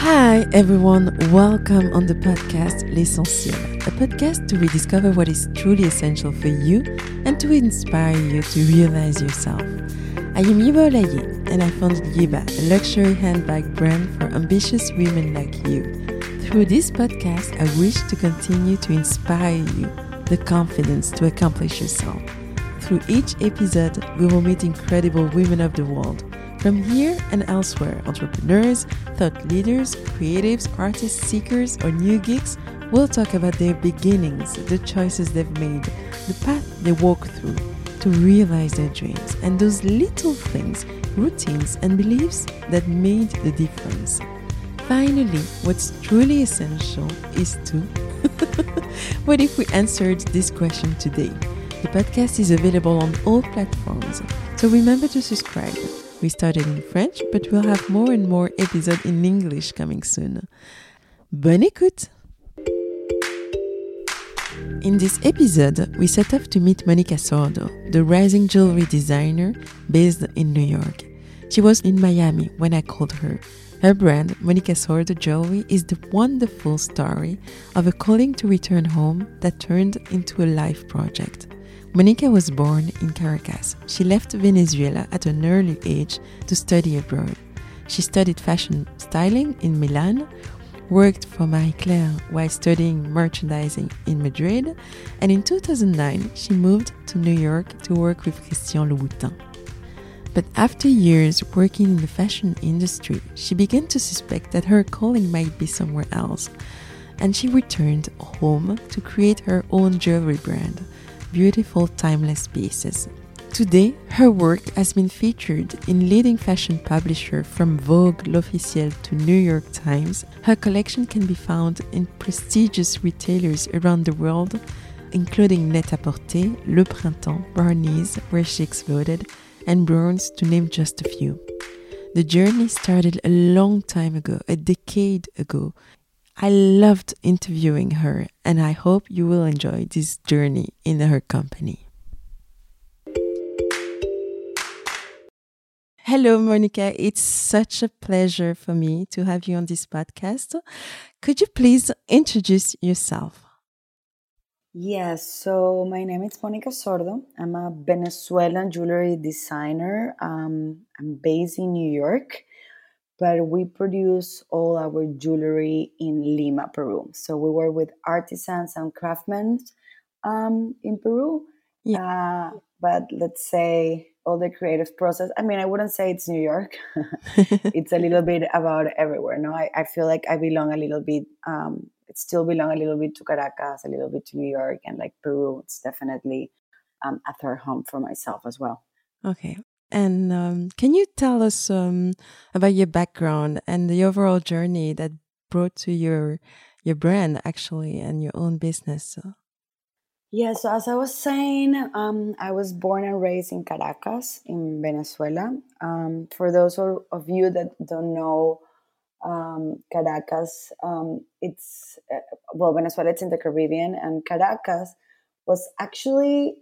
Hi everyone, welcome on the podcast L'Essentiel, a podcast to rediscover what is truly essential for you and to inspire you to realize yourself. I am Yiba Olaye and I founded Yiba, a luxury handbag brand for ambitious women like you. Through this podcast, I wish to continue to inspire you the confidence to accomplish yourself. Through each episode, we will meet incredible women of the world from here and elsewhere, entrepreneurs, thought leaders, creatives, artists, seekers, or new geeks will talk about their beginnings, the choices they've made, the path they walk through to realize their dreams, and those little things, routines, and beliefs that made the difference. Finally, what's truly essential is to. what if we answered this question today? The podcast is available on all platforms, so remember to subscribe. We started in French, but we'll have more and more episodes in English coming soon. Bonne écoute! In this episode, we set off to meet Monica Sordo, the rising jewelry designer based in New York. She was in Miami when I called her. Her brand, Monica Sordo Jewelry, is the wonderful story of a calling to return home that turned into a life project. Monica was born in Caracas. She left Venezuela at an early age to study abroad. She studied fashion styling in Milan, worked for Marie Claire while studying merchandising in Madrid, and in 2009 she moved to New York to work with Christian Louboutin. But after years working in the fashion industry, she began to suspect that her calling might be somewhere else, and she returned home to create her own jewelry brand beautiful timeless pieces. Today, her work has been featured in leading fashion publisher from Vogue, L'Officiel to New York Times. Her collection can be found in prestigious retailers around the world, including Net-a-Porter, Le Printemps, Barney's, where she exploded, and Browns, to name just a few. The journey started a long time ago, a decade ago, I loved interviewing her, and I hope you will enjoy this journey in her company. Hello, Monica. It's such a pleasure for me to have you on this podcast. Could you please introduce yourself? Yes, so my name is Monica Sordo. I'm a Venezuelan jewelry designer. Um, I'm based in New York but we produce all our jewelry in Lima, Peru. So we work with artisans and craftsmen um, in Peru. Yeah. Uh, but let's say all the creative process. I mean, I wouldn't say it's New York. it's a little bit about everywhere. No, I, I feel like I belong a little bit. Um, it still belong a little bit to Caracas, a little bit to New York, and like Peru. It's definitely um, a third home for myself as well. Okay, and um, can you tell us um, about your background and the overall journey that brought to your your brand actually and your own business? Yeah, so as I was saying, um, I was born and raised in Caracas, in Venezuela. Um, for those of you that don't know um, Caracas, um, it's uh, well, Venezuela, it's in the Caribbean, and Caracas was actually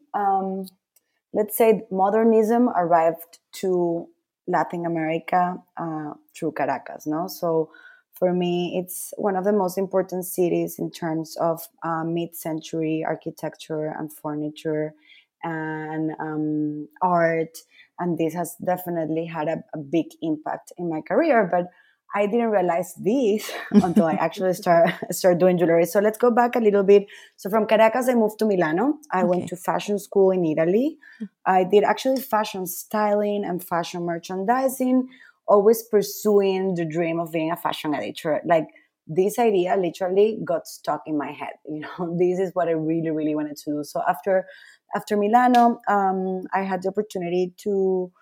let's say modernism arrived to Latin America uh, through Caracas, no? So for me, it's one of the most important cities in terms of uh, mid-century architecture and furniture and um, art, and this has definitely had a, a big impact in my career. But I didn't realize this until I actually start start doing jewelry. So let's go back a little bit. So from Caracas, I moved to Milano. I okay. went to fashion school in Italy. I did actually fashion styling and fashion merchandising, always pursuing the dream of being a fashion editor. Like this idea literally got stuck in my head. You know, this is what I really, really wanted to do. So after after Milano, um, I had the opportunity to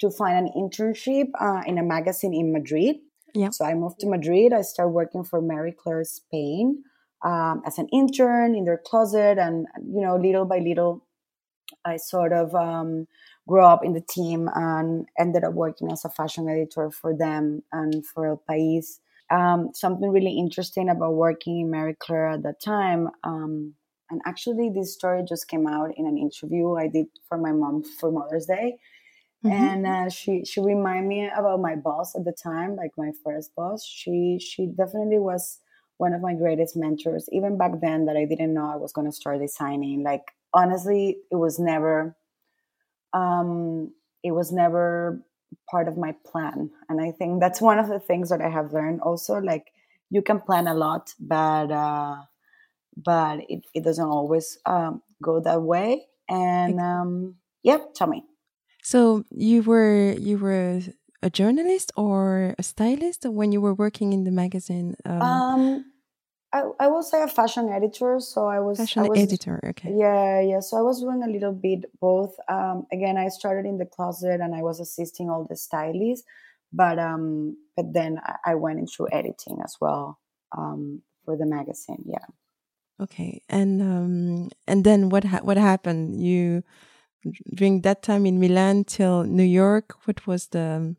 to find an internship uh, in a magazine in Madrid yeah. So I moved to Madrid. I started working for Marie Claire Spain um, as an intern in their closet, and you know, little by little, I sort of um, grew up in the team and ended up working as a fashion editor for them and for El País. Um, something really interesting about working in Marie Claire at that time. Um, and actually, this story just came out in an interview I did for my mom for Mother's Day Mm-hmm. And uh, she she reminded me about my boss at the time, like my first boss. She she definitely was one of my greatest mentors. Even back then, that I didn't know I was going to start designing. Like honestly, it was never, um, it was never part of my plan. And I think that's one of the things that I have learned. Also, like you can plan a lot, but uh, but it, it doesn't always um, go that way. And um, yep, tell me. So you were you were a journalist or a stylist when you were working in the magazine? Um, um I, I will say a fashion editor. So I was fashion I was, editor. Okay. Yeah, yeah. So I was doing a little bit both. Um, again, I started in the closet and I was assisting all the stylists, but um, but then I, I went into editing as well um, for the magazine. Yeah. Okay, and um, and then what ha- what happened? You during that time in Milan till New York. What was the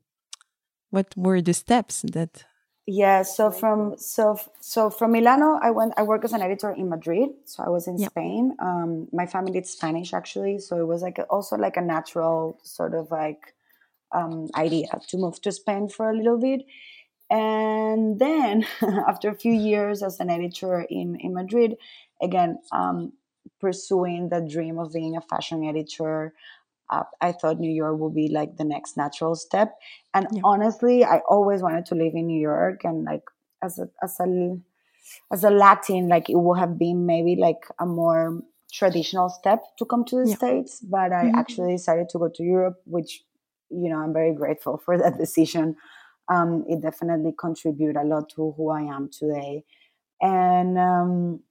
what were the steps that? Yeah, so from so so from Milano, I went. I worked as an editor in Madrid. So I was in Spain. Um, my family is Spanish actually, so it was like also like a natural sort of like um, idea to move to Spain for a little bit. And then, after a few years as an editor in, in Madrid, again, um, pursuing the dream of being a fashion editor, uh, I thought New York would be like the next natural step. And yeah. honestly, I always wanted to live in New York. And like as a as a as a Latin, like it would have been maybe like a more traditional step to come to the yeah. States. But I mm-hmm. actually decided to go to Europe, which you know I'm very grateful for that decision um, it definitely contributed a lot to who I am today. And um,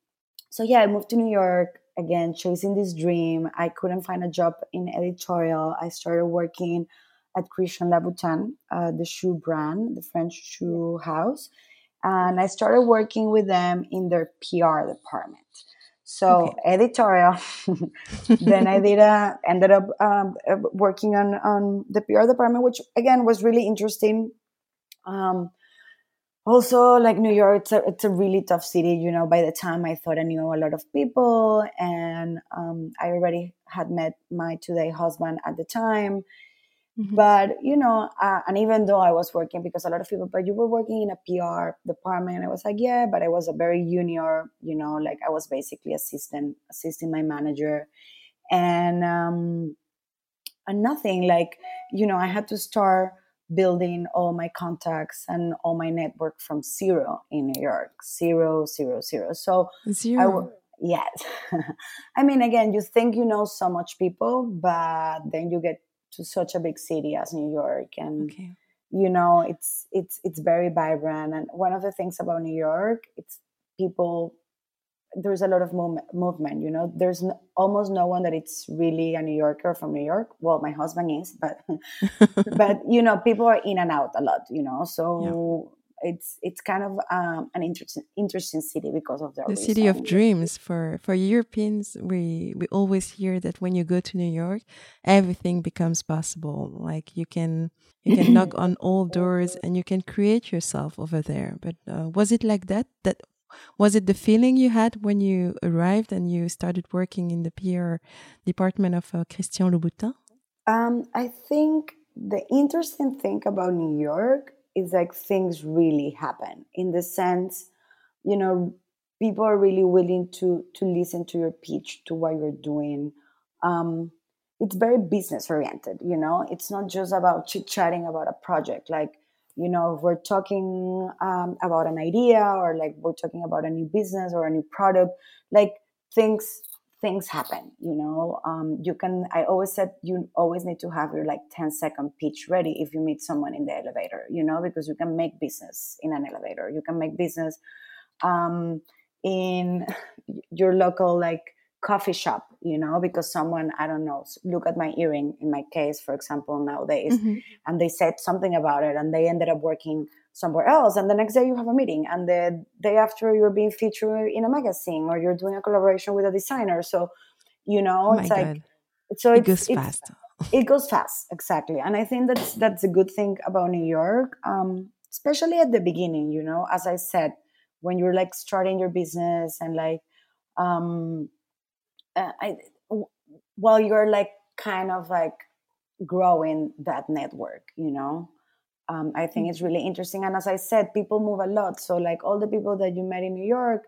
so, yeah, I moved to New York again, chasing this dream. I couldn't find a job in editorial. I started working at Christian Louboutin, uh, the shoe brand, the French shoe house. And I started working with them in their PR department. So okay. editorial. then I did a, ended up um, working on on the PR department, which again was really interesting um, also, like New York, it's a, it's a really tough city. You know, by the time I thought I knew a lot of people, and um, I already had met my today husband at the time. Mm-hmm. But you know, uh, and even though I was working, because a lot of people, but you were working in a PR department, I was like, yeah, but I was a very junior. You know, like I was basically assistant, assisting my manager, and um, and nothing. Like you know, I had to start building all my contacts and all my network from zero in New York. Zero, zero, zero. So zero. yes. I mean, again, you think you know so much people, but then you get to such a big city as New York, and okay. you know it's it's it's very vibrant. And one of the things about New York, it's people there's a lot of movement you know? There's almost no one that it's really a new yorker from new york. Well my husband is but but you know people are in and out a lot you know? So yeah. it's it's kind of um, an interesting interesting city because of the the city of dreams. For for europeans we we always hear that when you go to new york everything becomes possible. Like you can you can knock on all doors and you can create yourself over there. But uh, was it like that that was it the feeling you had when you arrived and you started working in the PR department of uh, Christian Louboutin? Um, I think the interesting thing about New York is like things really happen in the sense, you know, people are really willing to to listen to your pitch, to what you're doing. Um, it's very business oriented, you know. It's not just about chit chatting about a project. Like you know if we're talking um, about an idea or like we're talking about a new business or a new product like things things happen you know? Um, you can i always said you always need to have your like 10 second pitch ready if you meet someone in the elevator you know? Because you can make business in an elevator. You can make business um, in your local like coffee shop you know because someone i don't know look at my earring in my case for example nowadays mm-hmm. and they said something about it and they ended up working somewhere else and the next day you have a meeting and the day after you're being featured in a magazine or you're doing a collaboration with a designer so you know oh it's like God. so it goes fast it goes fast exactly and i think that's that's a good thing about new york um, especially at the beginning you know as i said when you're like starting your business and like um uh, I, while you're like kind of like growing that network you know um, i think mm-hmm. it's really interesting and as i said people move a lot so like all the people that you met in new york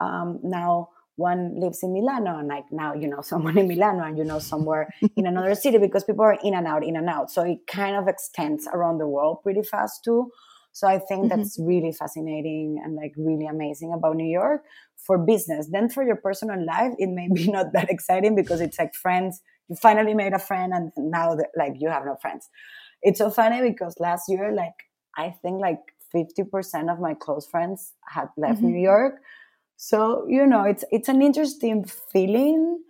um, now one lives in milano and like now you know someone in milano and you know somewhere in another city because people are in and out in and out so it kind of extends around the world pretty fast too so I think mm-hmm. that's really fascinating and like really amazing about New York for business. Then for your personal life, it may be not that exciting because it's like friends. You finally made a friend, and now like you have no friends. It's so funny because last year, like I think like fifty percent of my close friends had left mm-hmm. New York. So you know, it's it's an interesting feeling.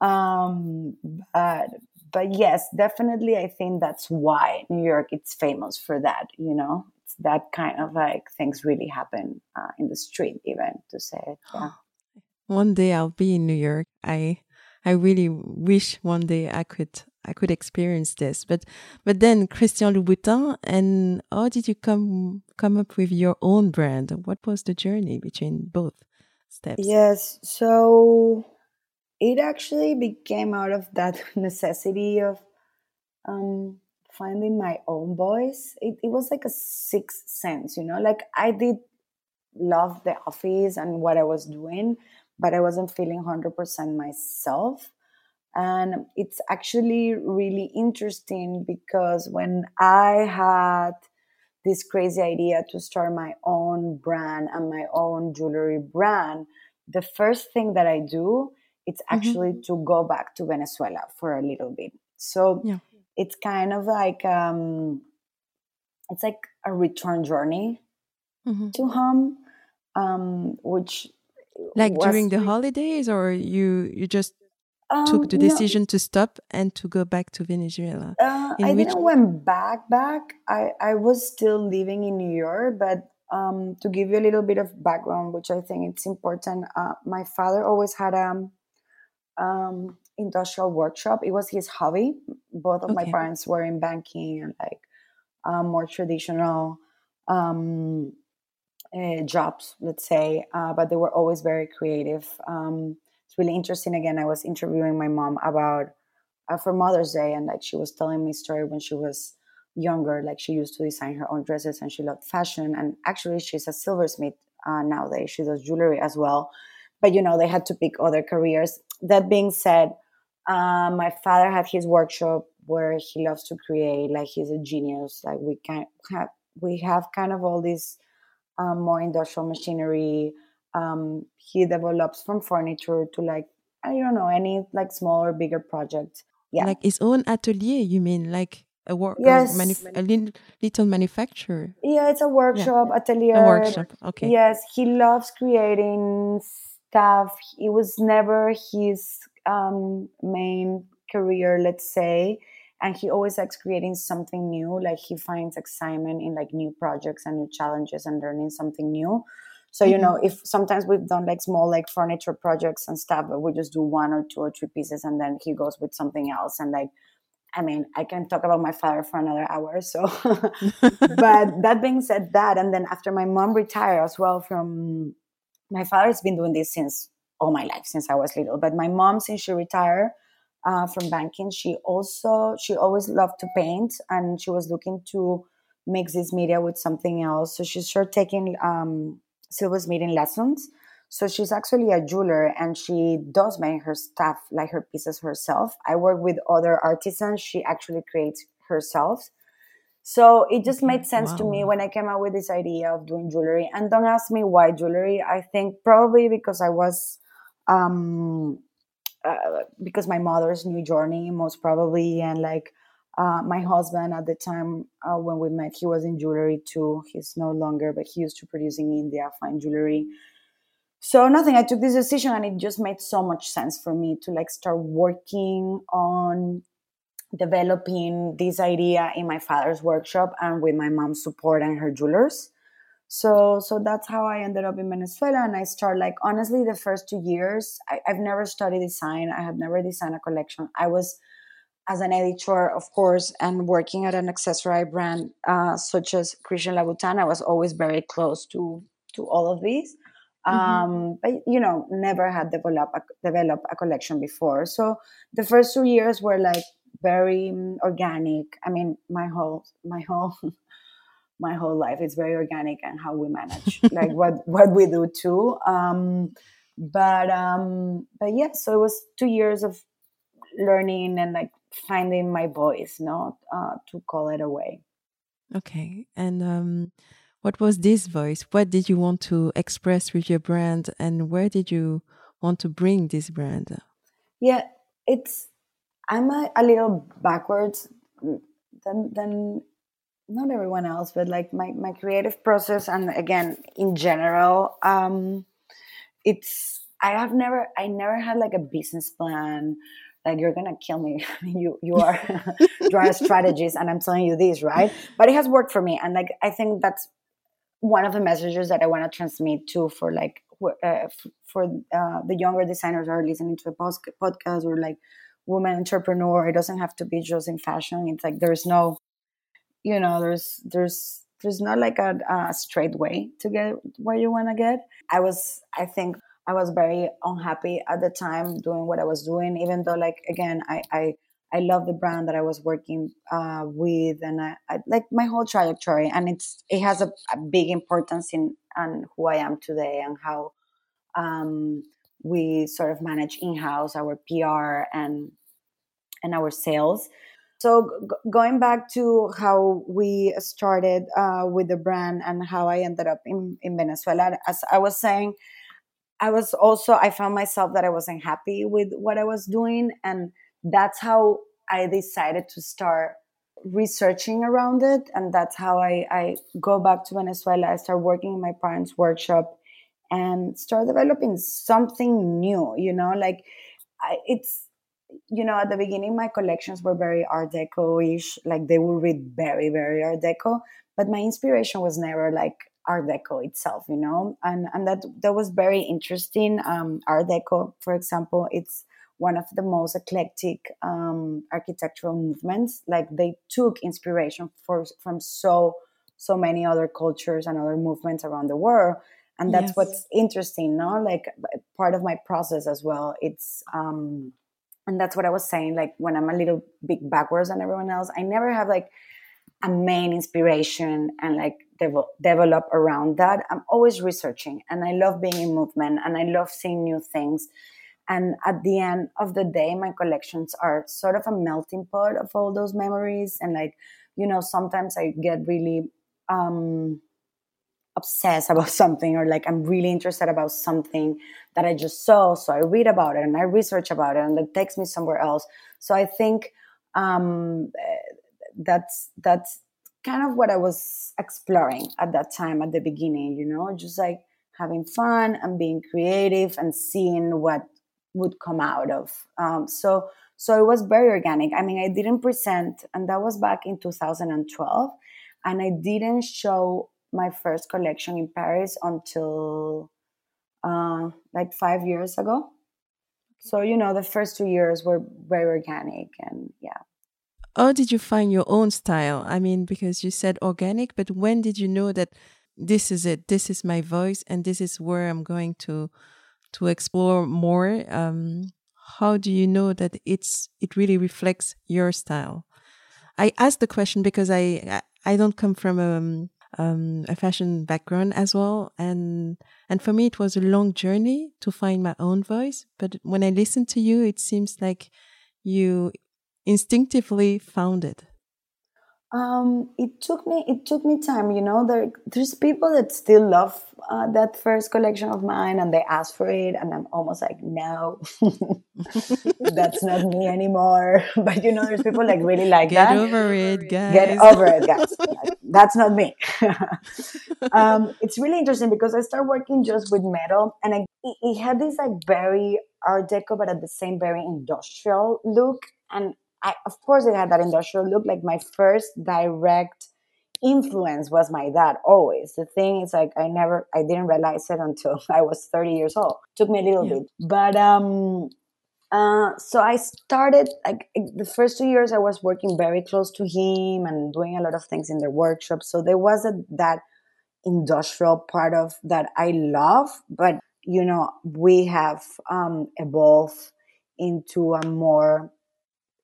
Um, but but yes, definitely, I think that's why New York it's famous for that. You know, that kind of like things really happen uh, in the street even to say it yeah. One day i'll be in new york. I i really wish one day i could i could experience this. But but then christian louboutin and how did you come come up with your own brand? What was the journey between both steps? Yes so it actually became out of that necessity of um finding my own voice it, it was like a sixth sense you know like i did love the office and what i was doing but i wasn't feeling 100% myself and it's actually really interesting because when i had this crazy idea to start my own brand and my own jewelry brand the first thing that i do it's mm-hmm. actually mm-hmm. to go back to venezuela for a little bit so yeah it's kind of like um, it's like a return journey mm-hmm. to home, um, which like during the holidays, or you you just um, took the decision no, to stop and to go back to Venezuela. Uh, I which... didn't went back back. I I was still living in New York, but um, to give you a little bit of background, which I think it's important, uh, my father always had a um, um industrial workshop. It was his hobby. Both of okay. my parents were in banking and like um, more traditional um, uh, jobs, let's say, uh, but they were always very creative. Um, it's really interesting. Again, I was interviewing my mom about uh, for Mother's Day, and like she was telling me story when she was younger. Like she used to design her own dresses, and she loved fashion. And actually, she's a silversmith uh, nowadays. She does jewelry as well. But you know, they had to pick other careers. That being said, um, my father had his workshop where he loves to create. Like he's a genius. Like we can have we have kind of all this um, more industrial machinery. Um, he develops from furniture to like I don't know any like small or bigger project. Yeah, like his own atelier. You mean like a work? Yes, a, manuf- a little, little manufacturer. Yeah, it's a workshop yeah. atelier. A workshop. Okay. Yes, he loves creating stuff. It was never his um, main career, let's say, and he always likes creating something new. Like he finds excitement in like new projects and new challenges and learning something new. So you mm-hmm. know, if sometimes we've done like small like furniture projects and stuff, but we just do one or two or three pieces, and then he goes with something else. And like, I mean, I can talk about my father for another hour. So, but that being said, that and then after my mom retired as well from my father's been doing this since all my life since I was little. But my mom, since she retired uh, from banking, she also she always loved to paint, and she was looking to mix this media with something else. So she started taking um, silversmithing lessons. So she's actually a jeweler, and she does make her stuff like her pieces herself. I work with other artisans; she actually creates herself. So it just made sense wow. to me when I came out with this idea of doing jewelry. And don't ask me why jewelry. I think probably because I was um, uh, because my mother's new journey, most probably, and like uh, my husband at the time uh, when we met, he was in jewelry too. He's no longer, but he used to produce in India fine jewelry. So nothing. I took this decision, and it just made so much sense for me to like start working on developing this idea in my father's workshop and with my mom's support and her jewelers so so that's how i ended up in venezuela and i started like honestly the first two years I, have never studied design i have never designed a collection i was as an editor of course and working at an accessory brand uh, such as christian louboutin i was always very close to to all of these mm-hmm. um, but you know never had developed a, developed a collection before so the first two years were like very um, organic. I mean, my whole my whole my whole life It's very organic and how we manage like what what we do too. Um, but um, but yeah, so it was two years of learning and like finding my voice, not uh, to call it away. Okay, and um, what was this voice? What did you want to express with your brand, and where did you want to bring this brand? Yeah, it's I'm a, a little backwards than than not everyone else, but like my my creative process, and again in general, um, it's I have never I never had like a business plan. Like you're gonna kill me. you you are a strategist, and I'm telling you this, right? But it has worked for me, and like I think that's one of the messages that I want to transmit too for like uh, for uh, the younger designers who are listening to a podcast or like woman entrepreneur. It doesn't have to be just in fashion. It's like there's no, you know, there's there's there's not like a, a straight way to get where you want to get. I was, I think, I was very unhappy at the time doing what I was doing, even though, like, again, I, I, I love the brand that I was working uh, with, and I, I, like my whole trajectory, and it's it has a, a big importance in on who I am today and how um, we sort of manage in house our PR and and our sales. So g- going back to how we started uh, with the brand and how I ended up in, in Venezuela, as I was saying, I was also I found myself that I wasn't happy with what I was doing, and that's how I decided to start researching around it, and that's how I, I go back to Venezuela. I start working in my parents' workshop and start developing something new. You know, like I, it's you know, at the beginning, my collections were very Art Deco ish. Like they would read very, very Art Deco. But my inspiration was never like Art Deco itself, you know, and and that that was very interesting. Um, Art Deco, for example, it's one of the most eclectic um, architectural movements. Like they took inspiration for from so so many other cultures and other movements around the world, and that's yes. what's interesting. No, like part of my process as well. It's um, and that's what I was saying. Like when I'm a little bit backwards than everyone else, I never have like a main inspiration and like dev- develop around that. I'm always researching, and I love being in movement, and I love seeing new things. And at the end of the day, my collections are sort of a melting pot of all those memories. And like, you know, sometimes I get really um, obsessed about something or like I'm really interested about something that I just saw. So I read about it and I research about it and it takes me somewhere else. So I think um, eh, that's that's kind of what I was exploring at that time at the beginning, you know, just like having fun and being creative and seeing what would come out of. Um, so so it was very organic. I mean, I didn't present, and that was back in 2012, and I didn't show my first collection in Paris until uh, like five years ago. So, you know, the first two years were very organic and yeah. How did you find your own style? I mean, because you said organic, but when did you know that this is it? This is my voice and this is where I'm going to to explore more. Um, how do you know that it's it really reflects your style? I asked the question because I I don't come from a um, a fashion background as well, and and for me it was a long journey to find my own voice. But when I listen to you, it seems like you instinctively found it. Um, it took me it took me time. You know, there there's people that still love uh, that first collection of mine, and they ask for it, and I'm almost like, no, that's not me anymore. but you know, there's people like really like Get that. Get over it, guys. Get over it, guys. that's not me. um, it's really interesting because I started working just with metal, and I, it, it had this like very Art Deco, but at the same very industrial look, and I, of course, it had that industrial look. Like my first direct influence was my dad always. The thing is like I never I didn't realize it until I was 30 years old. Took me a little yeah. bit. But um uh so I started like the first two years I was working very close to him and doing a lot of things in the workshop. So there was a, that industrial part of that I love, but you know, we have um evolved into a more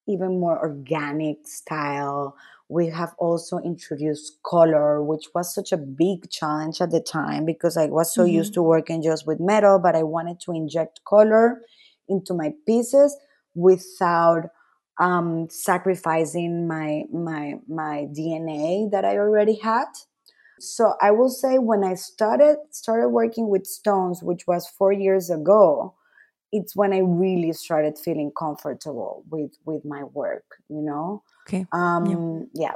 even more organic style. We have also introduced color, which was such a big challenge at the time because I was so mm-hmm. used to working just with metal, but I wanted to inject color into my pieces without um, sacrificing my my my DNA that I already had. So I will say when I started started working with stones, which was four years ago, it's when I really started feeling comfortable with with my work. You know. Okay. Um. Yeah. yeah.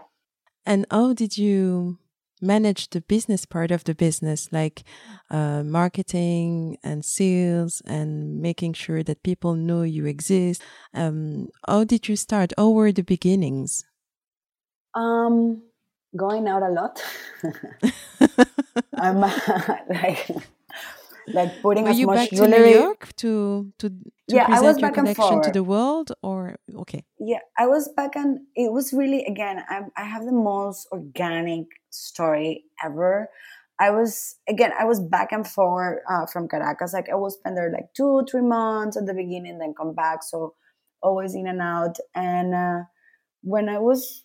And how did you manage the business part of the business, like uh, marketing and sales, and making sure that people know you exist? Um, how did you start? How were the beginnings? Um, going out a lot. I'm like like putting Were as you much back jewelry. to New York to to, to yeah, present I was your back and collection to the world, or okay? Yeah, I was back and it was really again. I, I have the most organic story ever. I was again. I was back and forward uh, from Caracas. Like I will spend there like two, three months at the beginning, then come back. So always in and out. And uh, when I was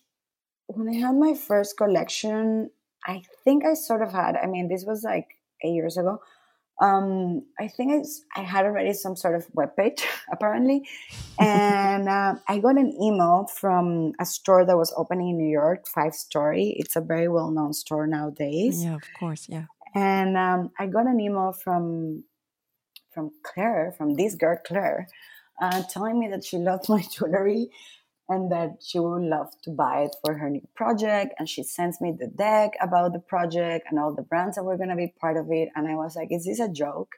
when I had my first collection, I think I sort of had. I mean, this was like eight years ago. Um, I think I, I had already some sort of web page apparently, and uh, I got an email from a store that was opening in New York, Five Story. It's a very well known store nowadays. Yeah, of course, yeah. And um, I got an email from from Claire, from this girl Claire, uh, telling me that she loved my jewelry and that she would love to buy it for her new project. And she sends me the deck about the project and all the brands that were going to be part of it. And I was like, is this a joke?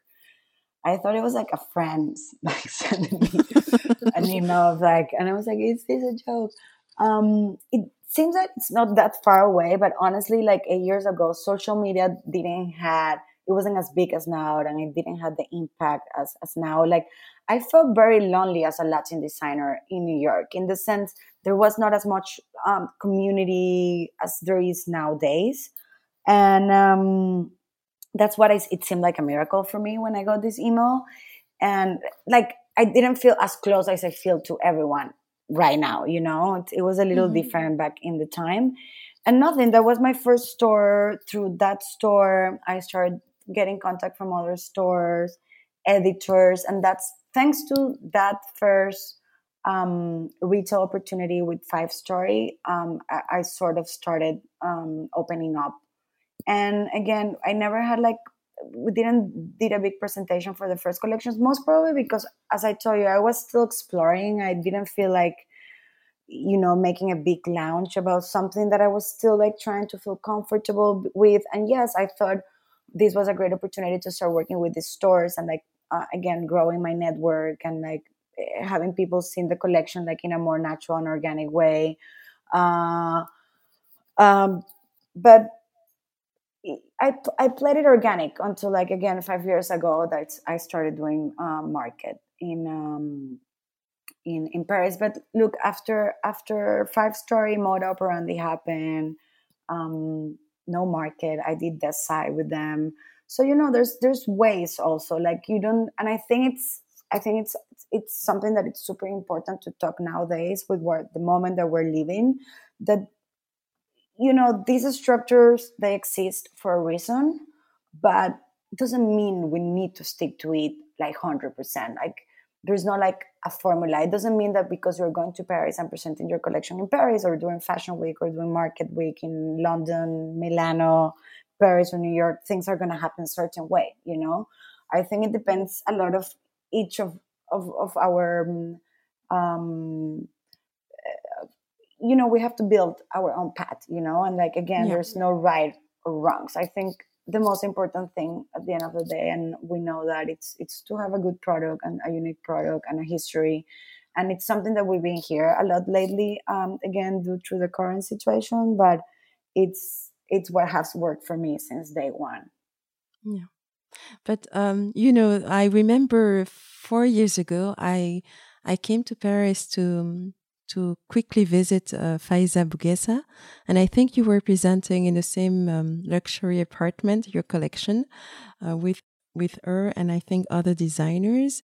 I thought it was like a friend like sending me an email of like, and I was like, is this a joke? Um, it seems that it's not that far away, but honestly, like eight years ago, social media didn't had it wasn't as big as now and it didn't have the impact as, as now. Like i felt very lonely as a latin designer in new york in the sense there was not as much um, community as there is nowadays. And um, that's what I, it seemed like a miracle for me when i got this email. And like i didn't feel as close as i feel to everyone right now you know? It, it was a little mm-hmm. different back in the time. And nothing that was my first store. Through that store i started getting contact from other stores, editors, and that's thanks to that first um, retail opportunity with Five Story. Um, I, I, sort of started um, opening up, and again, I never had like we didn't did a big presentation for the first collections, most probably because, as I told you, I was still exploring. I didn't feel like you know making a big launch about something that i was still like trying to feel comfortable with and yes i thought this was a great opportunity to start working with these stores and like uh, again growing my network and like eh, having people see the collection like in a more natural and organic way uh, um, but I, I played it organic until like again five years ago that I started doing uh, market in um, in in Paris. But look, after after five story Moda Operandi happened, um, no market i did that side with them. So you know there's there's ways also like you don't and i think it's i think it's it's something that it's super important to talk nowadays with what the moment that we're living that you know these structures they exist for a reason but it doesn't mean we need to stick to it like 100% like there's not like a formula. It doesn't mean that because you're going to Paris and presenting your collection in Paris or during Fashion Week or doing Market Week in London, Milano, Paris, or New York, things are going to happen a certain way. You know, I think it depends a lot of each of of, of our. Um, uh, you know, we have to build our own path. You know, and like again, yeah. there's no right or wrongs. I think the most important thing at the end of the day and we know that it's it's to have a good product and a unique product and a history. And it's something that we've been here a lot lately um, again due to the current situation but it's it's what has worked for me since day one. Yeah. But um, you know i remember four years ago i i came to paris to to quickly visit uh, Faiza Bouguessa, And I think you were presenting in the same um, luxury apartment your collection uh, with with her and I think other designers.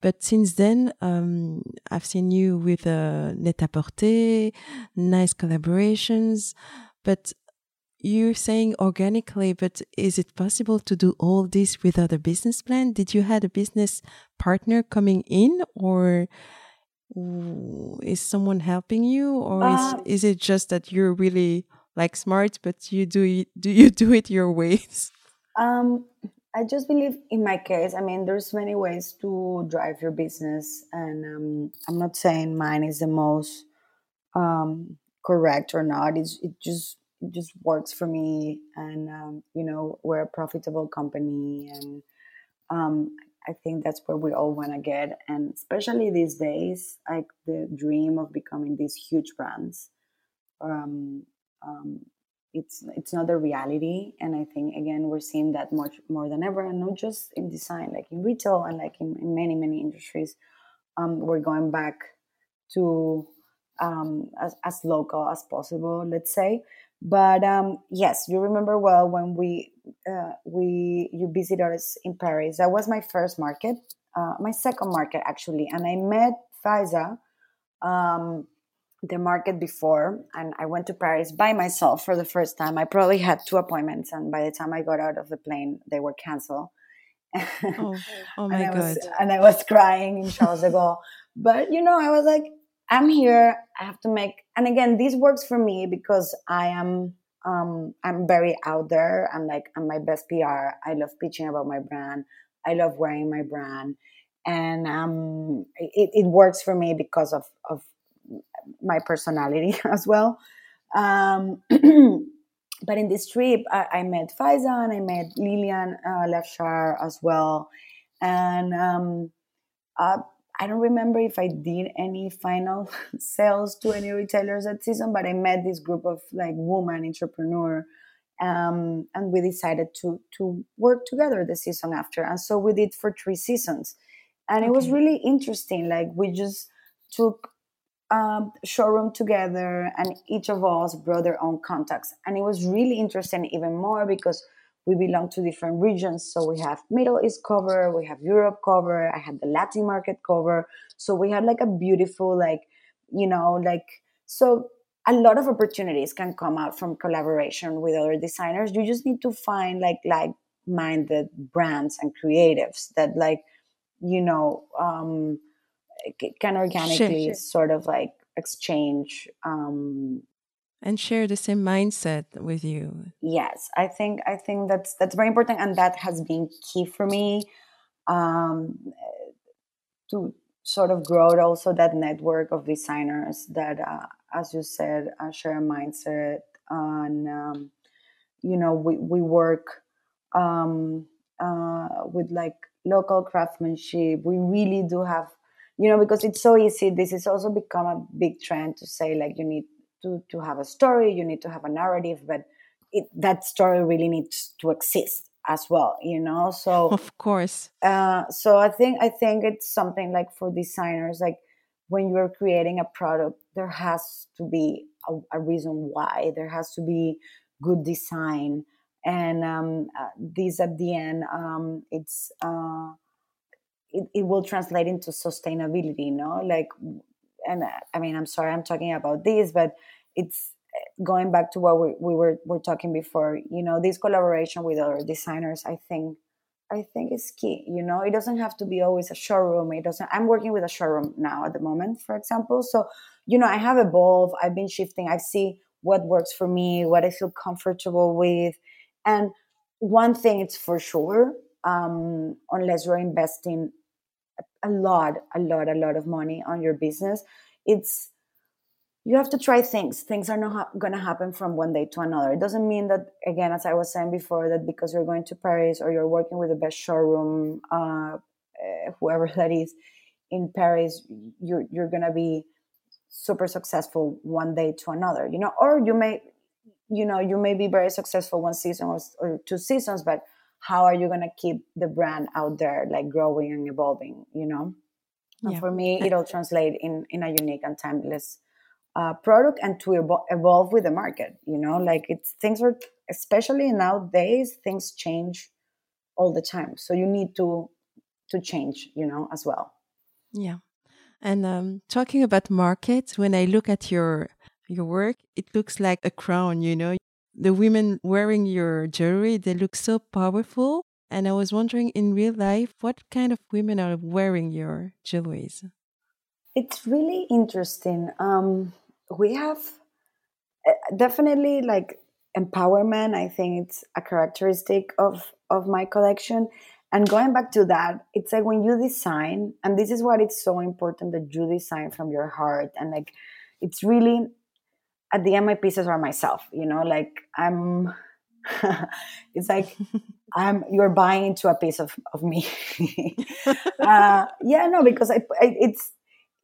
But since then, um, I've seen you with uh, Net-a-Porter, nice collaborations. But you're saying organically, but is it possible to do all this without a business plan? Did you had a business partner coming in, or is someone helping you, or uh, is is it just that you're really like smart, but you do it, do you do it your ways? Um, I just believe in my case. I mean, there's many ways to drive your business, and um, I'm not saying mine is the most um, correct or not. It's it just it just works for me and um, you know we're a profitable company and um, i think that's where we all want to get and especially these days like the dream of becoming these huge brands um, um, it's it's not a reality and i think again we're seeing that much more than ever and not just in design like in retail and like in, in many many industries. Um, we're going back to um, as, as local as possible let's say. But um, yes, you remember well when we uh, we you visited us in Paris. That was my first market, uh, my second market actually, and I met Faiza um, the market before, and I went to Paris by myself for the first time. I probably had two appointments, and by the time I got out of the plane, they were canceled. oh, oh my and god! Was, and I was crying in Charles de Gaulle. but you know, I was like, I'm here. I have to make, and again, this works for me because I am, um, I'm very out there. I'm like, I'm my best PR. I love pitching about my brand. I love wearing my brand, and um, it, it works for me because of of my personality as well. Um, but in this trip, I, I, met Faiza and I met Lilian uh, as well, and um, uh, I don't remember if I did any final sales to any retailers that season, but I met this group of like woman entrepreneur, um, and we decided to to work together the season after, and so we did for three seasons, and okay. it was really interesting. Like we just took um, showroom together, and each of us brought their own contacts, and it was really interesting even more because we belong to different regions. So we have Middle East cover, we have Europe cover, I had the Latin market cover. So we had like a beautiful, like, you know, like, so a lot of opportunities can come out from collaboration with other designers. You just need to find like, like minded brands and creatives that like, you know, um, can organically sure, sure. sort of like exchange um, and share the same mindset with you. Yes i think i think that's that's very important and that has been key for me um, to sort of grow also that network of designers that uh, as you said uh, share a mindset and um, you know we, we work um, uh, with like local craftsmanship. We really do have you know because it's so easy. This has also become a big trend to say like you need to to have a story you need to have a narrative but it, that story really needs to exist as well you know? So of course. uh, so i think i think it's something like for designers like when you're creating a product there has to be a, a reason why. There has to be good design. And um, uh, this at the end um, it's uh, it, it will translate into sustainability you know? Like and uh, I mean, I'm sorry, I'm talking about this, but it's uh, going back to what we, we were were talking before. You know, this collaboration with other designers, I think, I think is key. You know, it doesn't have to be always a showroom. It doesn't. I'm working with a showroom now at the moment, for example. So, you know, I have evolved. I've been shifting. I see what works for me, what I feel comfortable with, and one thing it's for sure. Um, unless you're investing a lot, a lot, a lot of money on your business, it's you have to try things. Things are not ha- going to happen from one day to another. It doesn't mean that, again, as I was saying before, that because you're going to Paris or you're working with the best showroom, uh, eh, whoever that is in Paris, you're you're going to be super successful one day to another. You know, or you may, you know, you may be very successful one season or, or two seasons, but how are you going to keep the brand out there like growing and evolving you know and yeah. for me it'll translate in in a unique and timeless uh, product and to evo- evolve with the market you know like it's things are especially nowadays things change all the time so you need to to change you know as well Yeah. And um, talking about markets, when I look at your your work, it looks like a crown, you know. The women wearing your jewelry, they look so powerful. And I was wondering in real life, what kind of women are wearing your jewelries? It's really interesting. Um, we have uh, definitely like empowerment. I think it's a characteristic of of my collection. And going back to that, it's like when you design, and this is what it's so important that you design from your heart, and like it's really at the end my pieces are myself. You know, like I'm. it's like I'm you're buying into a piece of of me. uh, yeah, no, because I, I it's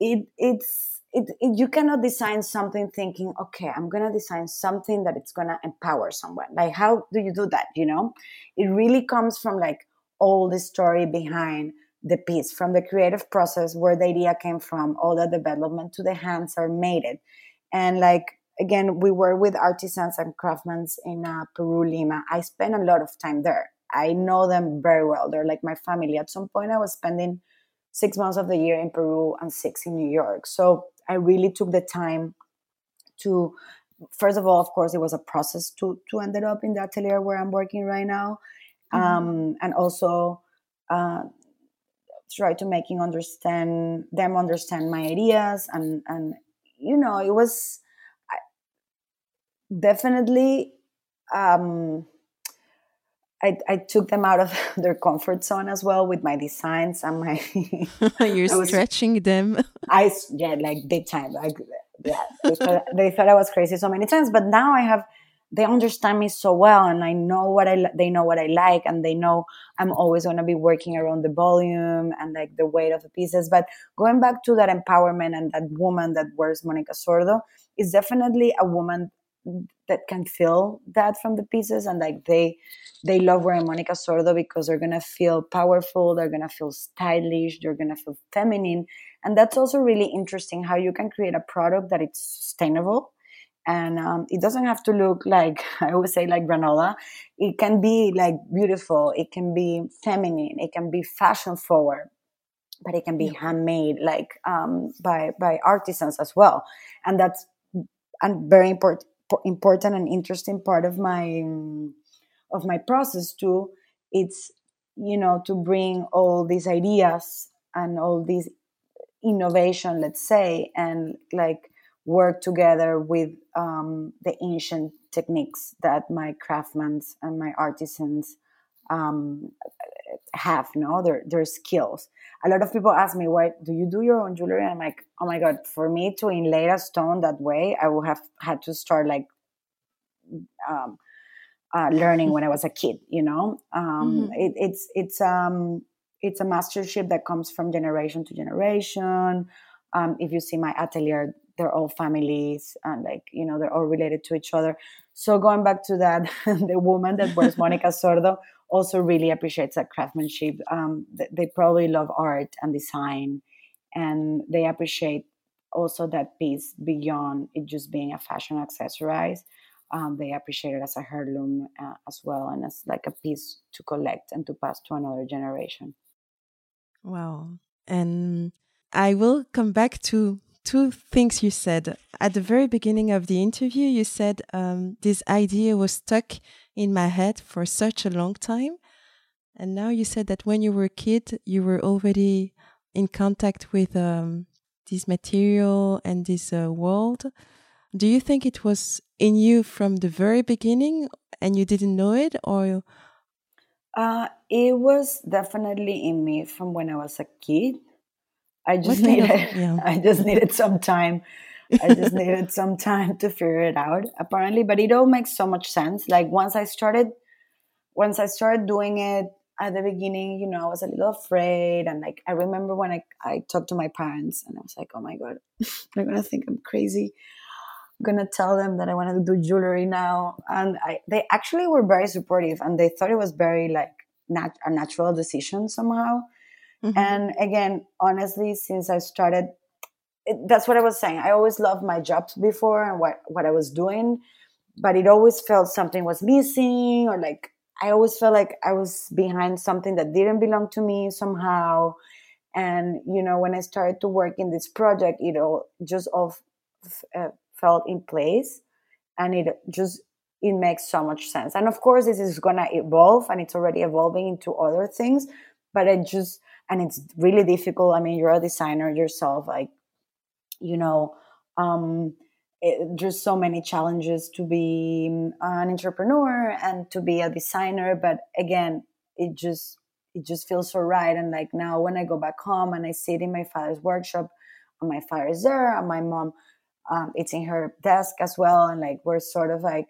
it it's it, it, you cannot design something thinking okay i'm gonna design something that it's gonna empower someone like how do you do that you know it really comes from like all the story behind the piece from the creative process where the idea came from all the development to the hands are made it and like again we work with artisans and craftsmen in uh, peru lima. I spend a lot of time there. I know them very well. They're like my family. At some point i was spending six months of the year in peru and six in new york. So I really took the time to first of all, of course, it was a process to to ended up in the atelier where I'm working right now, mm-hmm. um, and also uh, try to making understand them understand my ideas and and you know it was definitely um, I, I, took them out of their comfort zone as well with my designs and my you're was, stretching them. I yeah like big time like yeah they thought i was crazy so many times but now i have they understand me so well and i know what i they know what i like and they know i'm always going to be working around the volume and like the weight of the pieces but going back to that empowerment and that woman that wears monica sordo is definitely a woman that can feel that from the pieces and like they they love wearing Monica Sordo because they're gonna feel powerful, they're gonna feel stylish, they're gonna feel feminine. And that's also really interesting how you can create a product that it's sustainable. And um, it doesn't have to look like I always say like granola. It can be like beautiful. It can be feminine. It can be fashion forward, but it can be handmade like um, by by artisans as well. And that's a very important important and interesting part of my of my process too it's you know to bring all these ideas and all these innovation let's say and like work together with um, the ancient techniques that my craftsmen and my artisans um, have no their, their skills a lot of people ask me why do you do your own jewelry and i'm like oh my god for me to inlay a stone that way i would have had to start like um, uh, learning when I was a kid. You know, um, mm-hmm. it, it's it's um, it's a mastership that comes from generation to generation. Um, if you see my atelier, they're all families and like you know they're all related to each other. So going back to that, the woman that wears Monica Sordo also really appreciates that craftsmanship. Um, they, probably love art and design, and they appreciate also that piece beyond it just being a fashion accessorize um, they appreciate it as a heirloom uh, as well and as like a piece to collect and to pass to another generation. Wow. And I will come back to two things you said. At the very beginning of the interview, you said um, this idea was stuck in my head for such a long time. And now you said that when you were a kid, you were already in contact with um, this material and this uh, world. Do you think it was in you from the very beginning and you didn't know it or uh, it was definitely in me from when I was a kid. I just what needed of, yeah. I just needed some time. I just needed some time to figure it out, apparently. But it all makes so much sense. Like once I started once I started doing it at the beginning, you know, I was a little afraid. And like I remember when I, I talked to my parents and I was like, oh my God, they're gonna think I'm crazy I'm gonna tell them that I want to do jewelry now, and I, they actually were very supportive, and they thought it was very like nat- a natural decision somehow. Mm-hmm. And again, honestly, since I started, it, that's what I was saying. I always loved my jobs before and what what I was doing, but it always felt something was missing, or like I always felt like I was behind something that didn't belong to me somehow. And you know, when I started to work in this project, it all just all f- uh, felt in place, and it just it makes so much sense. And of course, this is gonna evolve, and it's already evolving into other things. But it just and it's really difficult. I mean, you're a designer yourself, like you know. Um, it, there's so many challenges to be an entrepreneur and to be a designer but again it just it just feels so right and like now when i go back home and i sit in my father's workshop and my father is there and my mom um, it's in her desk as well and like we're sort of like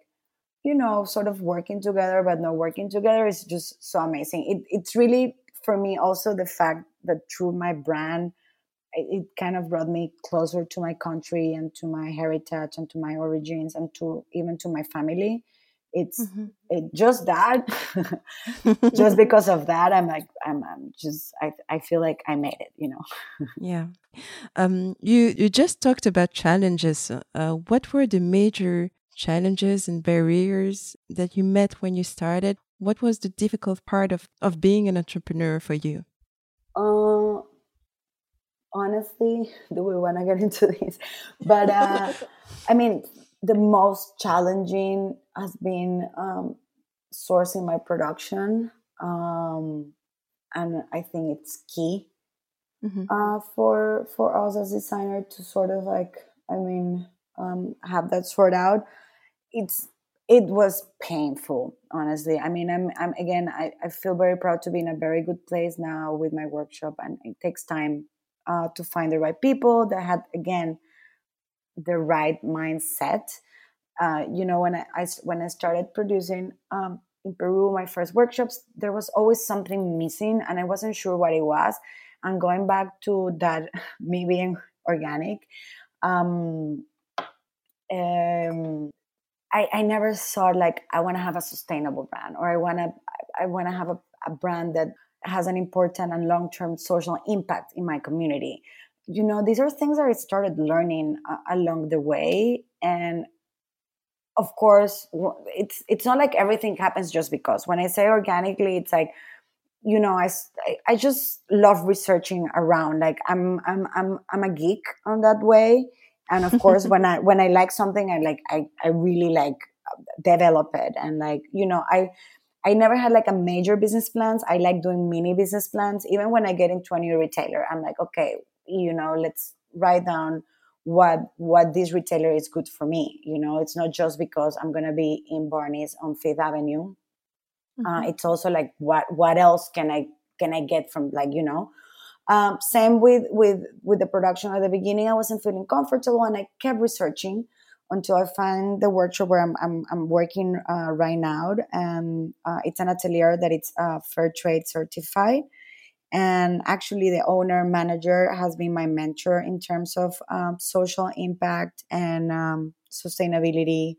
you know sort of working together but not working together is just so amazing it, it's really for me also the fact that through my brand it kind of brought me closer to my country and to my heritage and to my origins and to even to my family. It's mm-hmm. it, just that just because of that i'm like I'm, I'm just I, I feel like i made it you know? Yeah. Um you you just talked about challenges. Uh, what were the major challenges and barriers that you met when you started what was the difficult part of of being an entrepreneur for you? Uh honestly do we want to get into this? But uh, i mean the most challenging has been um, sourcing my production um, and i think it's key mm-hmm. uh, for for us as designer to sort of like i mean um, have that sort out. It's it was painful honestly i mean i'm, I'm again I, I feel very proud to be in a very good place now with my workshop and it takes time uh, to find the right people that had again the right mindset. Uh, you know, when I, I, when I started producing um, in Peru, my first workshops, there was always something missing, and I wasn't sure what it was. And going back to that, me being organic, um, um, I, I never saw like I want to have a sustainable brand or I want to I want to have a, a brand that has an important and long term social impact in my community. You know, these are things that I started learning uh, along the way. And of course, it's it's not like everything happens just because. When I say organically, it's like, you know, I, I just love researching around. Like I'm I'm I'm I'm a geek on that way. And of course, when I when I like something, I like I I really like develop it and like you know I I never had like a major business plans. I like doing mini business plans. Even when I get into a new retailer, I'm like, okay, you know, let's write down what what this retailer is good for me. You know, it's not just because I'm gonna be in Barney's on Fifth Avenue. Uh, mm-hmm. Uh, it's also like what what else can I can I get from like you know. Um, same with with with the production at the beginning. I wasn't feeling comfortable, and I kept researching until I find the workshop where I'm, I'm, I'm working uh, right now. And uh, it's an atelier that it's uh, fair trade certified. And actually, the owner manager has been my mentor in terms of um, social impact and um, sustainability.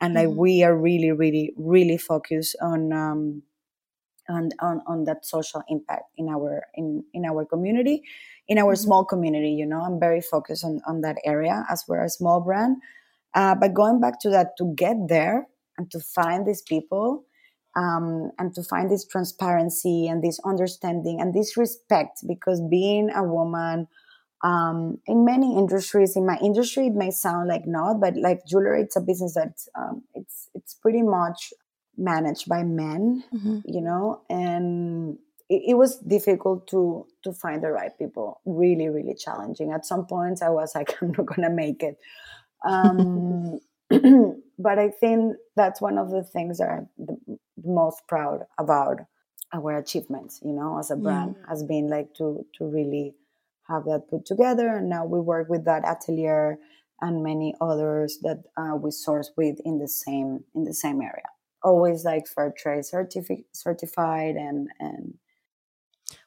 And like mm-hmm. we are really, really, really focused on, um, on on on that social impact in our in in our community, in our mm-hmm. small community. You know, I'm very focused on on that area as we're a small brand uh, but going back to that, to get there and to find these people um, and to find this transparency and this understanding and this respect, because being a woman um, in many industries, in my industry, it may sound like not, but like jewelry, it's a business that um, it's it's pretty much managed by men, mm-hmm. you know, and it, it, was difficult to to find the right people. Really, really challenging. At some points, I was like, I'm not gonna make it. Um, but I think that's one of the things that I'm the most proud about our achievements, you know, as a brand, yeah. has been like to to really have that put together. And now we work with that atelier and many others that uh, we source with in the same in the same area. Always like fair trade certifi- certified and and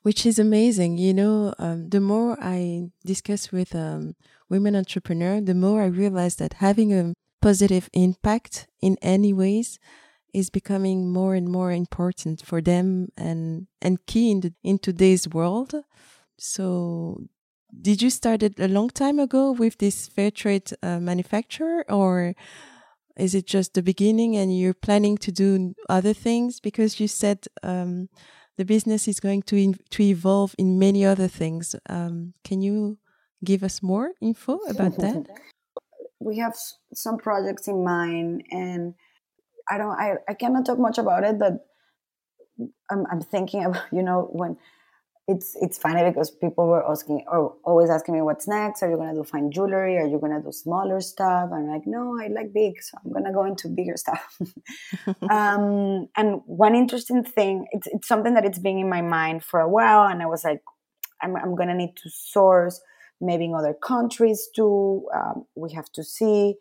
which is amazing. You know, um, the more I discuss with um, women entrepreneurs, the more I realize that having a positive impact in any ways is becoming more and more important for them and and key in, the, in today's world. So, did you start it a long time ago with this fair trade uh, manufacturer, or is it just the beginning and you're planning to do other things? Because you said um, the business is going to in, to evolve in many other things. Um, can you give us more info about that? we have some projects in mind, and I don't. I, I cannot talk much about it, but I'm, I'm thinking about you know when it's it's funny because people were asking or always asking me what's next. Are you gonna do fine jewelry? Are you gonna do smaller stuff? I'm like, no, I like big, so I'm gonna go into bigger stuff. um, and one interesting thing, it's it's something that it's been in my mind for a while, and I was like, I'm I'm gonna need to source maybe in other countries too. Um, we have to see,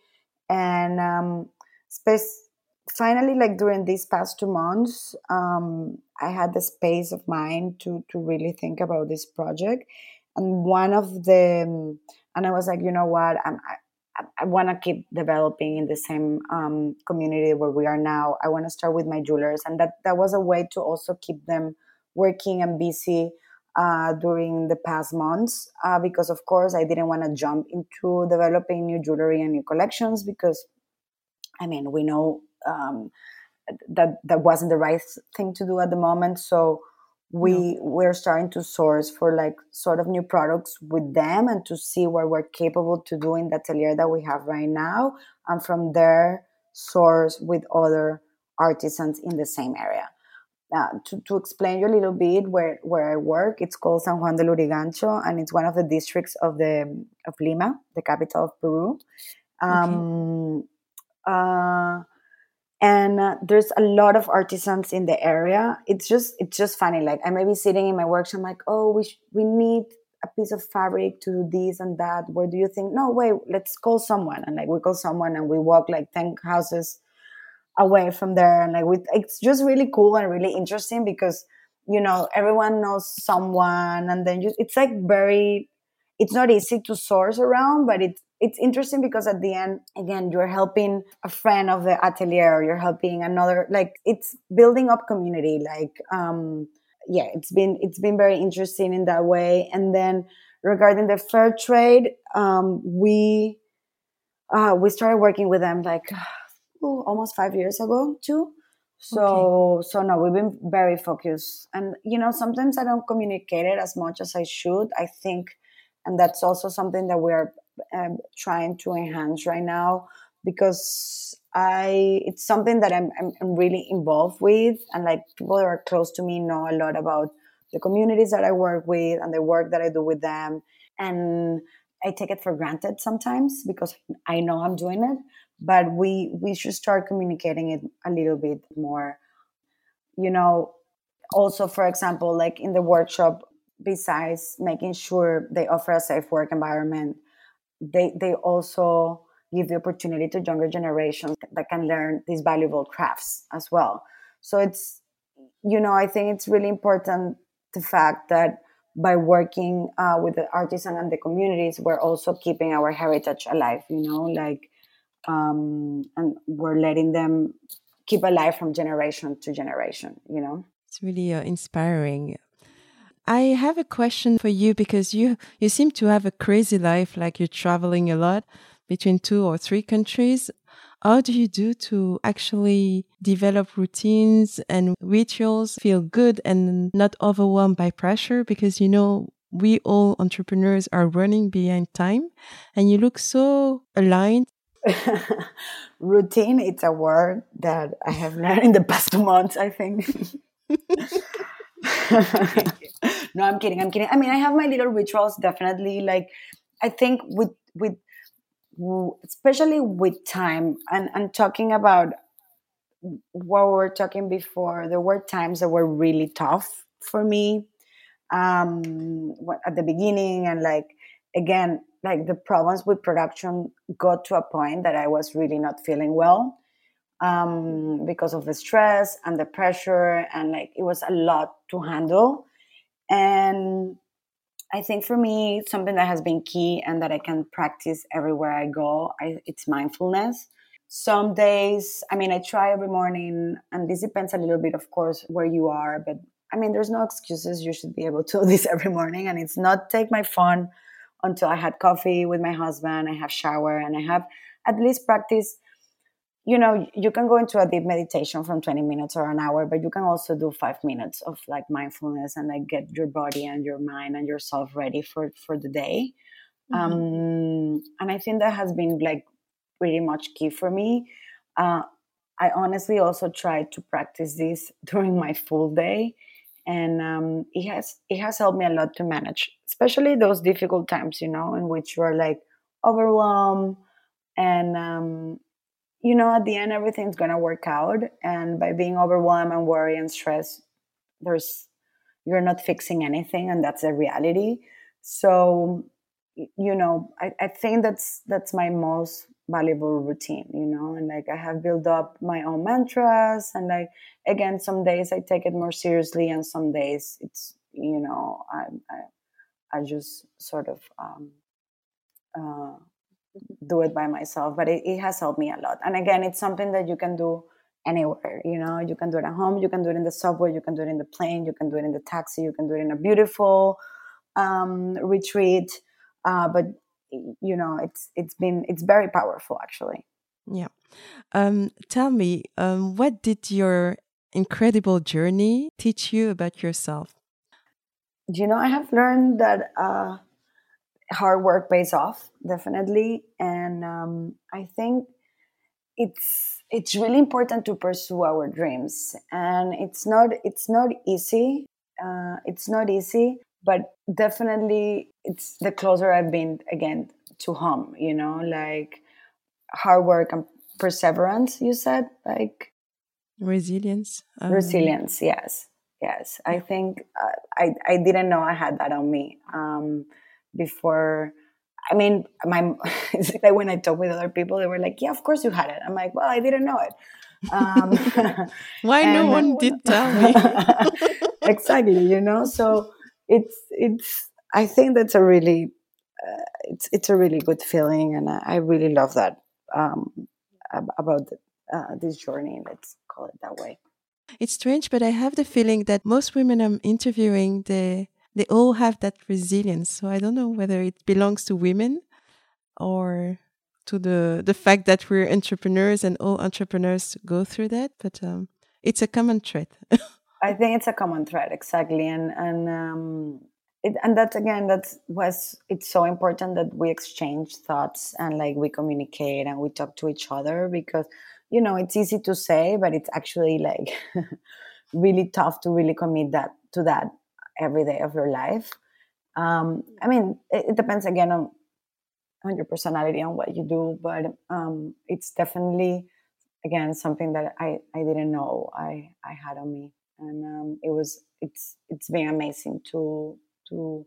and um, space finally like during these past two months um, i had the space of mind to to really think about this project. And one of the and i was like you know what? I'm, i, I want to keep developing in the same um, community where we are now. I want to start with my jewelers. And that that was a way to also keep them working and busy uh, during the past months uh, because of course i didn't want to jump into developing new jewelry and new collections because i mean we know um, that that wasn't the right thing to do at the moment. So we no. we're starting to source for like sort of new products with them and to see what we're capable to do in the atelier that we have right now, and from there source with other artisans in the same area. Uh, to, to explain you a little bit where, where I work, it's called San Juan de Lurigancho, and it's one of the districts of the of Lima, the capital of Peru. Um, okay. uh, and uh, there's a lot of artisans in the area. It's just it's just funny. Like i may be sitting in my workshop i'm like oh we sh- we need a piece of fabric to do this and that. Where do you think no wait let's call someone. And like we call someone and we walk like 10 houses away from there. And like we, it's just really cool and really interesting because you know everyone knows someone and then you, it's like very it's not easy to source around but it's it's interesting because at the end again you're helping a friend of the atelier or you're helping another like it's building up community like um yeah it's been it's been very interesting in that way. And then regarding the fair trade um we uh we started working with them like oh, almost five years ago too so okay. so no we've been very focused. And you know sometimes i don't communicate it as much as i should i think and that's also something that we're um, trying to enhance right now because I it's something that I'm, I'm, I'm really involved with and like people that are close to me know a lot about the communities that I work with and the work that I do with them. And I take it for granted sometimes because I know I'm doing it but we we should start communicating it a little bit more. You know also for example like in the workshop besides making sure they offer a safe work environment they they also give the opportunity to younger generations that can learn these valuable crafts as well. So it's you know I think it's really important the fact that by working uh, with the artisan and the communities, we're also keeping our heritage alive. You know, like um, and we're letting them keep alive from generation to generation. You know, it's really uh, inspiring. I have a question for you because you you seem to have a crazy life like you're traveling a lot between two or three countries. How do you do to actually develop routines and rituals, feel good and not overwhelmed by pressure? Because you know, we all entrepreneurs are running behind time and you look so aligned. Routine, it's a word that I have learned in the past months, I think. no, I'm kidding. I'm kidding. I mean, I have my little rituals definitely. Like, I think with with especially with time and and talking about what we were talking before, there were times that were really tough for me um, at the beginning, and like again, like the problems with production got to a point that I was really not feeling well um, because of the stress and the pressure, and like it was a lot to handle. And I think for me, something that has been key and that I can practice everywhere I go, I, it's mindfulness. Some days, I mean, I try every morning, and this depends a little bit, of course, where you are. But I mean, there's no excuses. You should be able to do this every morning, and it's not take my phone until I had coffee with my husband. I have shower, and I have at least practice you know you can go into a deep meditation from 20 minutes or an hour but you can also do five minutes of like mindfulness and like get your body and your mind and yourself ready for for the day mm-hmm. um and i think that has been like pretty much key for me uh i honestly also tried to practice this during my full day and um, it has it has helped me a lot to manage especially those difficult times you know in which you are like overwhelmed and um, you know, at the end, everything's going to work out. And by being overwhelmed and worried and stressed, there's, you're not fixing anything. And that's a reality. So, you know, I, I think that's, that's my most valuable routine, you know, and like I have built up my own mantras. And like, again, some days I take it more seriously and some days it's, you know, I, I, I just sort of, um, uh, do it by myself, but it, it has helped me a lot. And again, it's something that you can do anywhere. You know, you can do it at home, you can do it in the subway, you can do it in the plane, you can do it in the taxi, you can do it in a beautiful um, retreat. Uh, but you know, it's it's been it's very powerful actually. Yeah. Um, tell me, um, what did your incredible journey teach you about yourself? Do you know, I have learned that uh, hard work pays off definitely. And um, i think it's it's really important to pursue our dreams. And it's not it's not easy uh, it's not easy but definitely it's the closer i've been again to home you know like hard work and perseverance you said like resilience um... resilience yes yes. I think uh, i i didn't know i had that on me. Um, before I mean, my it's like when I talk with other people, they were like, "Yeah, of course you had it." I'm like, "Well, I didn't know it." Um, Why no one did tell me? exactly, you know. So it's it's. I think that's a really uh, it's it's a really good feeling, and I, I really love that um, about the, uh, this journey. Let's call it that way. It's strange, but I have the feeling that most women I'm interviewing, they they all have that resilience. So I don't know whether it belongs to women or to the the fact that we're entrepreneurs and all entrepreneurs go through that, but um, it's a common thread. I think it's a common thread, exactly, and and um, it, and that again, that's was it's so important that we exchange thoughts and like we communicate and we talk to each other because you know it's easy to say, but it's actually like really tough to really commit that to that every day of your life. Um, I mean, it, it, depends again on on your personality and what you do, but um, it's definitely again something that I I didn't know I I had on me, and um, it was it's it's been amazing to to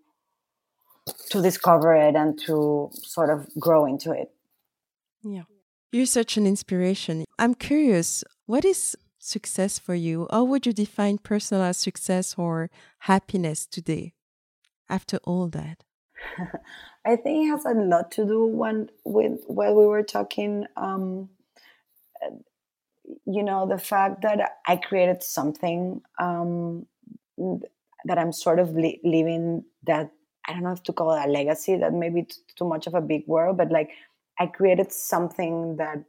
to discover it and to sort of grow into it. Yeah. You're such an inspiration. I'm curious, what is success for you? How would you define personal success or happiness today after all that? I think it has a lot to do when with when we were talking. Um, you know, the fact that I created something um, that I'm sort of li- living that I don't know if to call it a legacy. That maybe too much of a big word, but like I created something that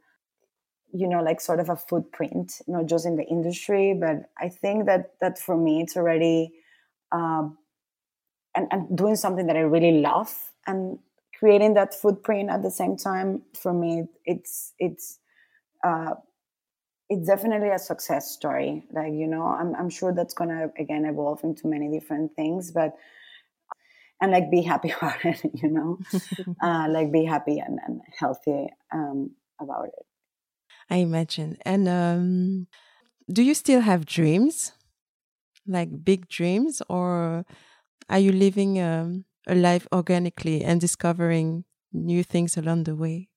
you know like sort of a footprint not just in the industry but i think that that for me it's already um, and, and doing something that i really love and creating that footprint at the same time for me it's it's uh, it's definitely a success story. Like you know i'm, I'm sure that's gonna again evolve into many different things but and like be happy about it you know? Uh, like be happy and, and healthy um, about it I imagine. And um, do you still have dreams, like big dreams, or are you living um, a life organically and discovering new things along the way?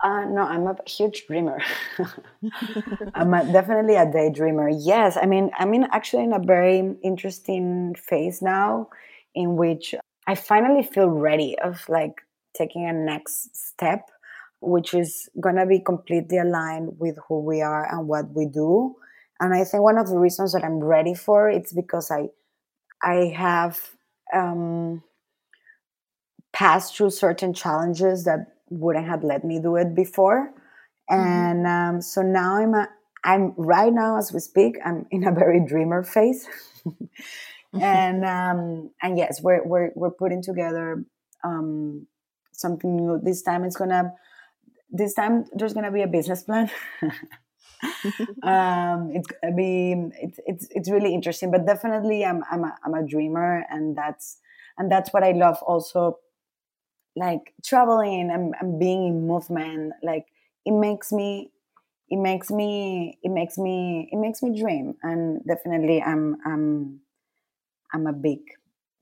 Uh, no, I'm a huge dreamer. I'm a, definitely a daydreamer. Yes, I mean, I'm in actually in a very interesting phase now, in which I finally feel ready of like taking a next step which is going to be completely aligned with who we are and what we do. And I think one of the reasons that I'm ready for it's because I I have um, passed through certain challenges that wouldn't have let me do it before. Mm-hmm. And um, so now I'm a, I'm right now as we speak, I'm in a very dreamer phase. and um, and yes, we're we're we're putting together um, something new. This time it's gonna this time there's gonna be a business plan. um, it's be it's it's it's really interesting, but definitely I'm I'm a, I'm a dreamer, and that's and that's what I love also. Like traveling and, and being in movement, like it makes me it makes me it makes me it makes me dream and definitely i'm i'm i'm a big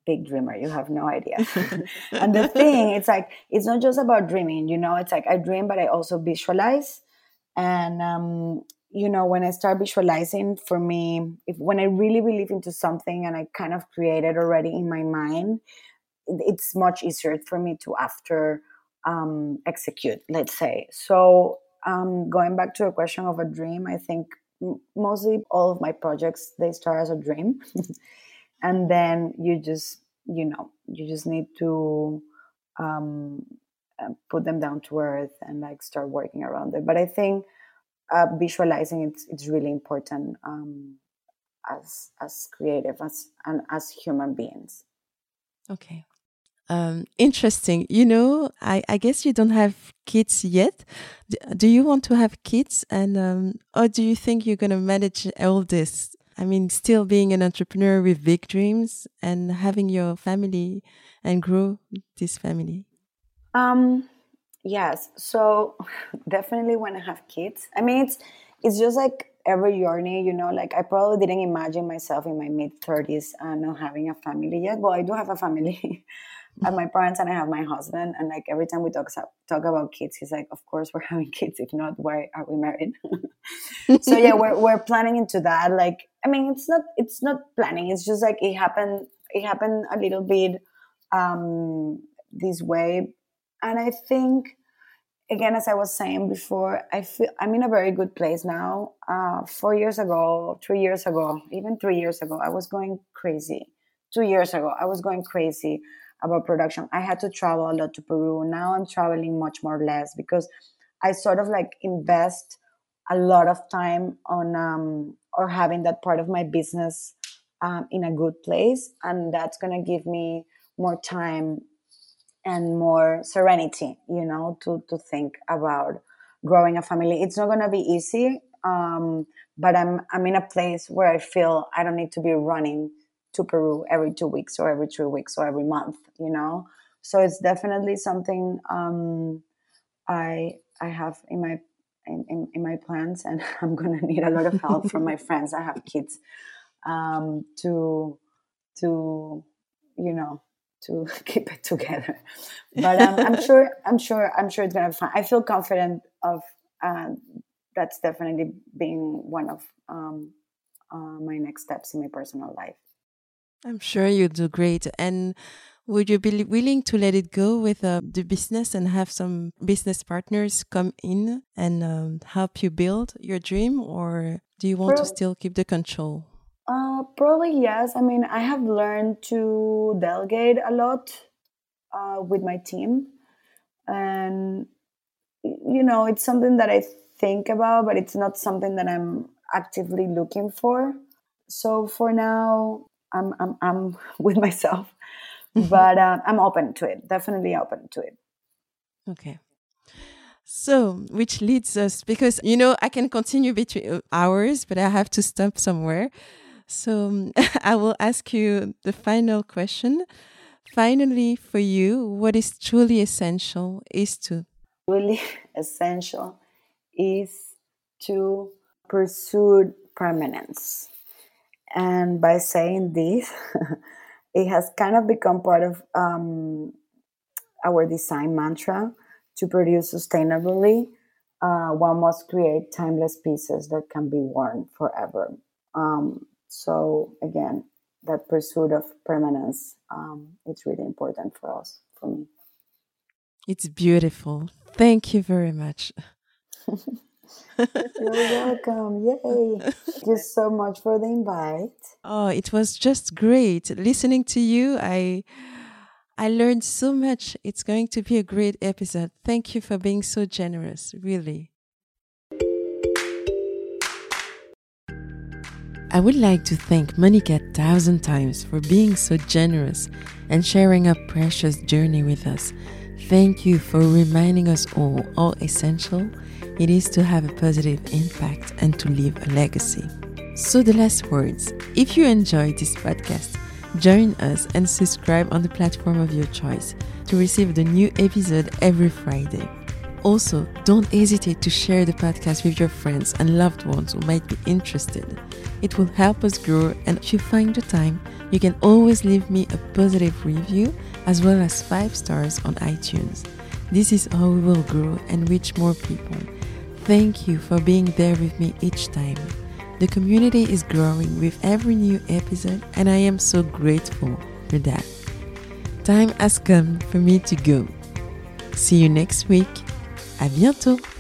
big dreamer you have no idea. And the thing it's like it's not just about dreaming you know it's like i dream but i also visualize. And um you know when i start visualizing for me if when i really believe into something and i kind of create it already in my mind it's much easier for me to after um, execute let's say. So um, going back to a question of a dream i think mostly all of my projects they start as a dream and then you just you know you just need to um, uh, put them down to earth and like start working around it but i think uh, visualizing it's it's really important um, as as creative as and as human beings okay um, interesting. You know, I, I guess you don't have kids yet. Do you want to have kids? And um, or do you think you're going to manage all this? I mean, still being an entrepreneur with big dreams and having your family and grow this family. Um, yes. So definitely when I have kids, I mean, it's it's just like every journey, you know, like I probably didn't imagine myself in my mid 30s uh, not having a family yet. Well, I do have a family. Have my parents and I have my husband. And like every time we talk talk about kids, he's like, "Of course we're having kids. If not, why are we married?" so yeah, we're we're planning into that. Like, I mean, it's not it's not planning. It's just like it happened. It happened a little bit um, this way, and I think again, as I was saying before, I feel I'm in a very good place now. Uh, four years ago, three years ago, even three years ago, I was going crazy. Two years ago, I was going crazy about production. I had to travel a lot to Peru. Now I'm traveling much more less because I sort of like invest a lot of time on um, or having that part of my business um, in a good place, and that's gonna give me more time and more serenity, you know, to to think about growing a family. It's not gonna be easy, um, but I'm I'm in a place where I feel I don't need to be running to Peru every two weeks or every three weeks or every month, you know. So it's definitely something um, I I have in my in, in, in, my plans, and I'm gonna need a lot of help from my friends. I have kids um, to to you know to keep it together. But um, I'm sure I'm sure I'm sure it's gonna be fine. I feel confident of uh, that's definitely being one of um, uh, my next steps in my personal life. I'm sure you do great. And would you be willing to let it go with uh, the business and have some business partners come in and um, help you build your dream, or do you want to still keep the control? Uh, probably yes. I mean, I have learned to delegate a lot uh, with my team, and you know, it's something that I think about, but it's not something that I'm actively looking for. So for now, I'm I'm, I'm with myself, but uh, I'm open to it. Definitely open to it. Okay. So, which leads us because you know I can continue between uh, hours, but I have to stop somewhere. So, I will ask you the final question. Finally, for you, what is truly essential is to really essential is to pursue permanence. And by saying this, it has kind of become part of um, our design mantra to produce sustainably. Uh, one must create timeless pieces that can be worn forever. Um, so again, that pursuit of permanence, um, it's really important for us, for me. It's beautiful. Thank you very much. You're welcome. Yay. Thank you so much for the invite. Oh, it was just great listening to you. I I learned so much. It's going to be a great episode. Thank you for being so generous, really. I would like to thank Monica a thousand times for being so generous and sharing her precious journey with us. Thank you for reminding us all how essential it is to have a positive impact and to leave a legacy. So, the last words if you enjoyed this podcast, join us and subscribe on the platform of your choice to receive the new episode every Friday. Also, don't hesitate to share the podcast with your friends and loved ones who might be interested. It will help us grow, and if you find the time, you can always leave me a positive review as well as 5 stars on iTunes. This is how we will grow and reach more people. Thank you for being there with me each time. The community is growing with every new episode, and I am so grateful for that. Time has come for me to go. See you next week. À bientôt!